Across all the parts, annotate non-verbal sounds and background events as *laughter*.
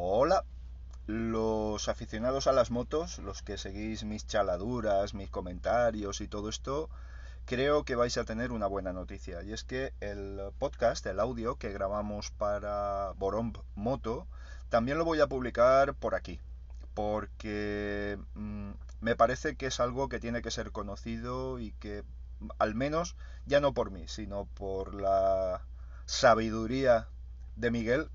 Hola, los aficionados a las motos, los que seguís mis chaladuras, mis comentarios y todo esto, creo que vais a tener una buena noticia. Y es que el podcast, el audio que grabamos para Boromb Moto, también lo voy a publicar por aquí. Porque mmm, me parece que es algo que tiene que ser conocido y que, al menos, ya no por mí, sino por la sabiduría de Miguel,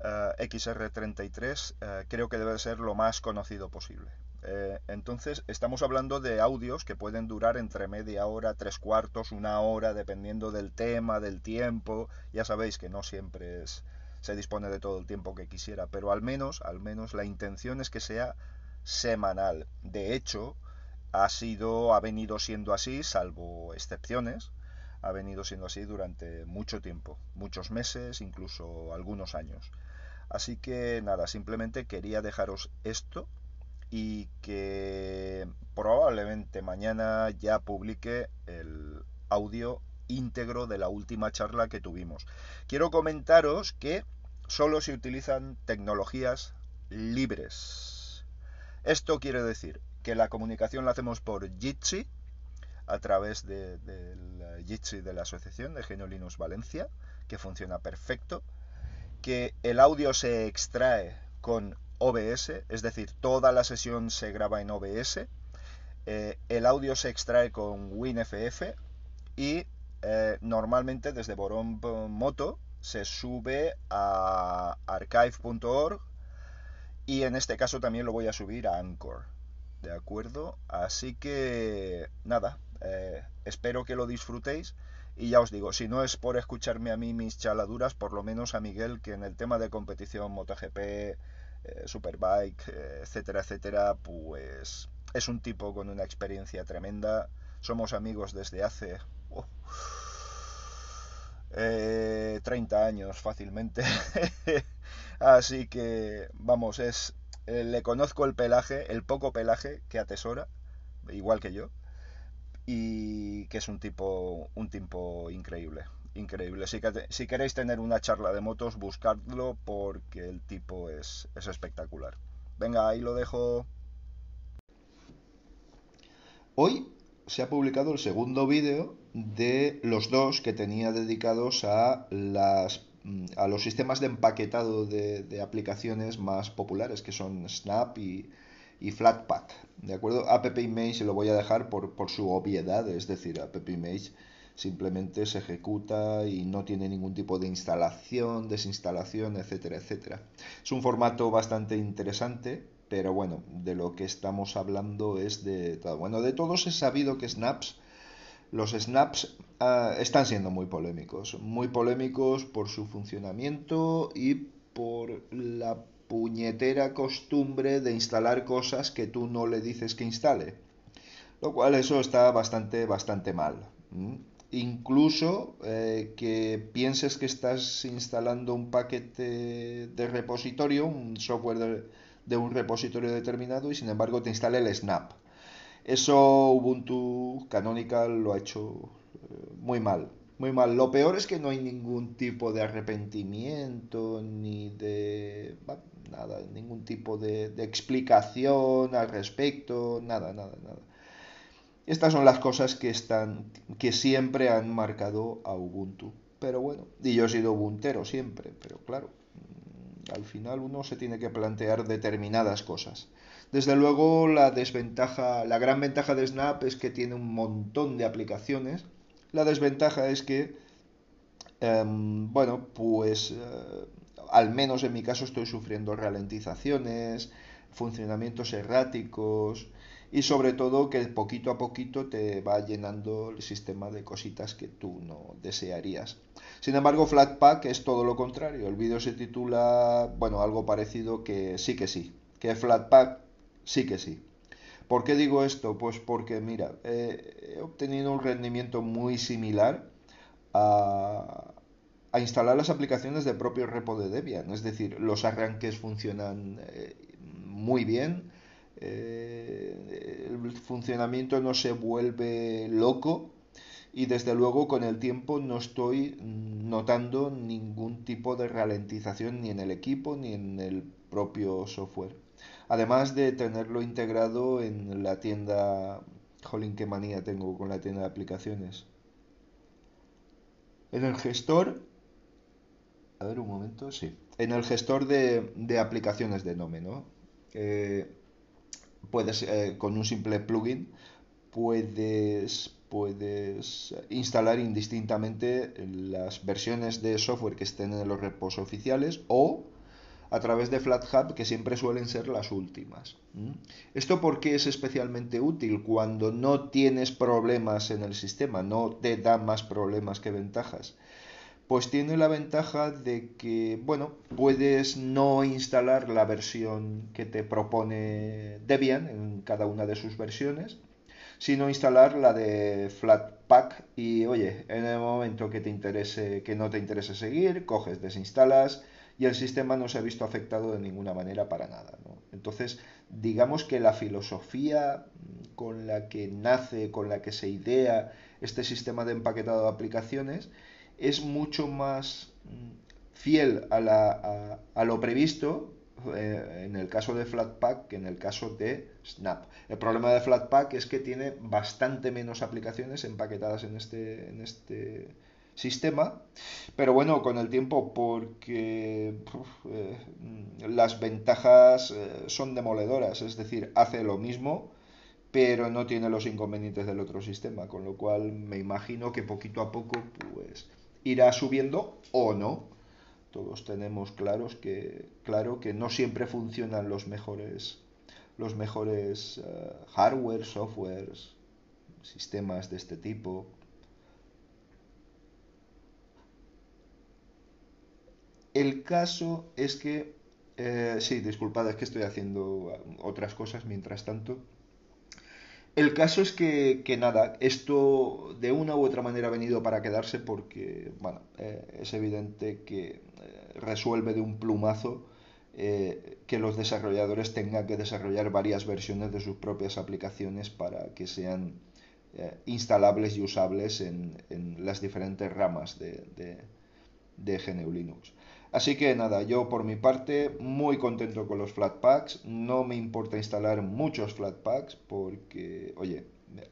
eh, XR33 eh, creo que debe ser lo más conocido posible. Eh, entonces, estamos hablando de audios que pueden durar entre media hora, tres cuartos, una hora, dependiendo del tema, del tiempo. Ya sabéis que no siempre es, se dispone de todo el tiempo que quisiera, pero al menos, al menos la intención es que sea semanal. De hecho, ha sido, ha venido siendo así, salvo excepciones, ha venido siendo así durante mucho tiempo, muchos meses, incluso algunos años. Así que nada, simplemente quería dejaros esto y que probablemente mañana ya publique el audio íntegro de la última charla que tuvimos. Quiero comentaros que solo se utilizan tecnologías libres. Esto quiere decir que la comunicación la hacemos por Jitsi, a través del de, Jitsi de la Asociación de Genio Linux Valencia, que funciona perfecto que el audio se extrae con OBS, es decir, toda la sesión se graba en OBS, eh, el audio se extrae con WinFF y eh, normalmente desde Boromb Moto se sube a archive.org y en este caso también lo voy a subir a Anchor. ¿De acuerdo? Así que nada, eh, espero que lo disfrutéis y ya os digo, si no es por escucharme a mí mis chaladuras, por lo menos a Miguel, que en el tema de competición, MotoGP, eh, Superbike, eh, etcétera, etcétera, pues es un tipo con una experiencia tremenda. Somos amigos desde hace oh, eh, 30 años fácilmente. *laughs* Así que, vamos, es le conozco el pelaje, el poco pelaje que atesora, igual que yo y que es un tipo, un tipo increíble. Increíble. Si, si queréis tener una charla de motos, buscadlo porque el tipo es, es espectacular. Venga, ahí lo dejo. Hoy se ha publicado el segundo vídeo de los dos que tenía dedicados a las a los sistemas de empaquetado de, de aplicaciones más populares que son Snap y, y Flatpak. ¿De acuerdo? App Image lo voy a dejar por, por su obviedad, es decir, App Image simplemente se ejecuta y no tiene ningún tipo de instalación, desinstalación, etcétera, etcétera. Es un formato bastante interesante, pero bueno, de lo que estamos hablando es de. Bueno, de todos he sabido que Snaps, los Snaps uh, están siendo muy polémicos, muy polémicos por su funcionamiento y por la puñetera costumbre de instalar cosas que tú no le dices que instale. Lo cual eso está bastante, bastante mal. Incluso eh, que pienses que estás instalando un paquete de repositorio, un software de, un repositorio determinado y sin embargo te instale el snap. Eso Ubuntu Canonical lo ha hecho eh, muy mal. Muy mal. Lo peor es que no hay ningún tipo de arrepentimiento ni de nada, ningún tipo de, de, explicación al respecto, nada, nada, nada. Estas son las cosas que están, que siempre han marcado a Ubuntu. Pero bueno, y yo he sido ubuntero siempre, pero claro, mm, al final uno se tiene que plantear determinadas cosas. Desde luego la desventaja, la gran ventaja de Snap es que tiene un montón de aplicaciones. La desventaja es que, eh, bueno, pues eh, al menos en mi caso estoy sufriendo ralentizaciones, funcionamientos erráticos y sobre todo que poquito a poquito te va llenando el sistema de cositas que tú no desearías. Sin embargo, Flatpak es todo lo contrario. El vídeo se titula, bueno, algo parecido que sí que sí, que Flatpak sí que sí. ¿Por qué digo esto? Pues porque, mira, eh, obtenido un rendimiento muy similar a, a instalar las aplicaciones del propio repo de Debian. Es decir, los arranques funcionan eh, muy bien, eh, el funcionamiento no se vuelve loco y desde luego con el tiempo no estoy notando ningún tipo de ralentización ni en el equipo ni en el propio software. Además de tenerlo integrado en la tienda, jolín, qué manía tengo con la tienda de aplicaciones. En el gestor, a ver un momento, sí, en el gestor de, aplicaciones de Nome, ¿no? Eh, puedes, eh, con un simple plugin, puedes, puedes instalar indistintamente las versiones de software que estén en los repos oficiales o a través de FlatHub, que siempre suelen ser las últimas. ¿Esto por qué es especialmente útil? Cuando no tienes problemas en el sistema, no te da más problemas que ventajas. Pues tiene la ventaja de que, bueno, puedes no instalar la versión que te propone Debian en cada una de sus versiones, sino instalar la de Flatpak y, oye, en el momento que te interese, que no te interese seguir, coges, desinstalas, y el sistema no se ha visto afectado de ninguna manera para nada. Entonces, digamos que la filosofía con la que nace, con la que se idea este sistema de empaquetado de aplicaciones, es mucho más mm, fiel a, a, lo previsto eh, en el caso de Flatpak que en el caso de Snap. El problema de Flatpak es que tiene bastante menos aplicaciones empaquetadas en este, en este sistema, pero bueno, con el tiempo, porque eh, las ventajas eh, son demoledoras, es decir, hace lo mismo, pero no tiene los inconvenientes del otro sistema, con lo cual me imagino que poquito a poco pues irá subiendo o no. Todos tenemos claros que, claro que no siempre funcionan los mejores, los mejores eh, hardware, softwares, sistemas de este tipo, El caso es que, eh, sí, disculpad, es que estoy haciendo otras cosas mientras tanto. El caso es que, nada, esto de una u otra manera ha venido para quedarse porque, bueno, eh, es evidente que eh, resuelve de un plumazo que los desarrolladores tengan que desarrollar varias versiones de sus propias aplicaciones para que sean instalables y usables en, las diferentes ramas de, de GNU Linux. Así que nada, yo por mi parte muy contento con los Flatpaks. No me importa instalar muchos Flatpaks porque, oye,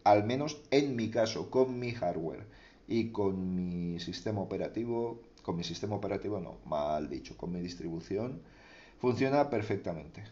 al menos en mi caso, con mi hardware y con mi sistema operativo, con mi sistema operativo no, mal dicho, con mi distribución, funciona perfectamente.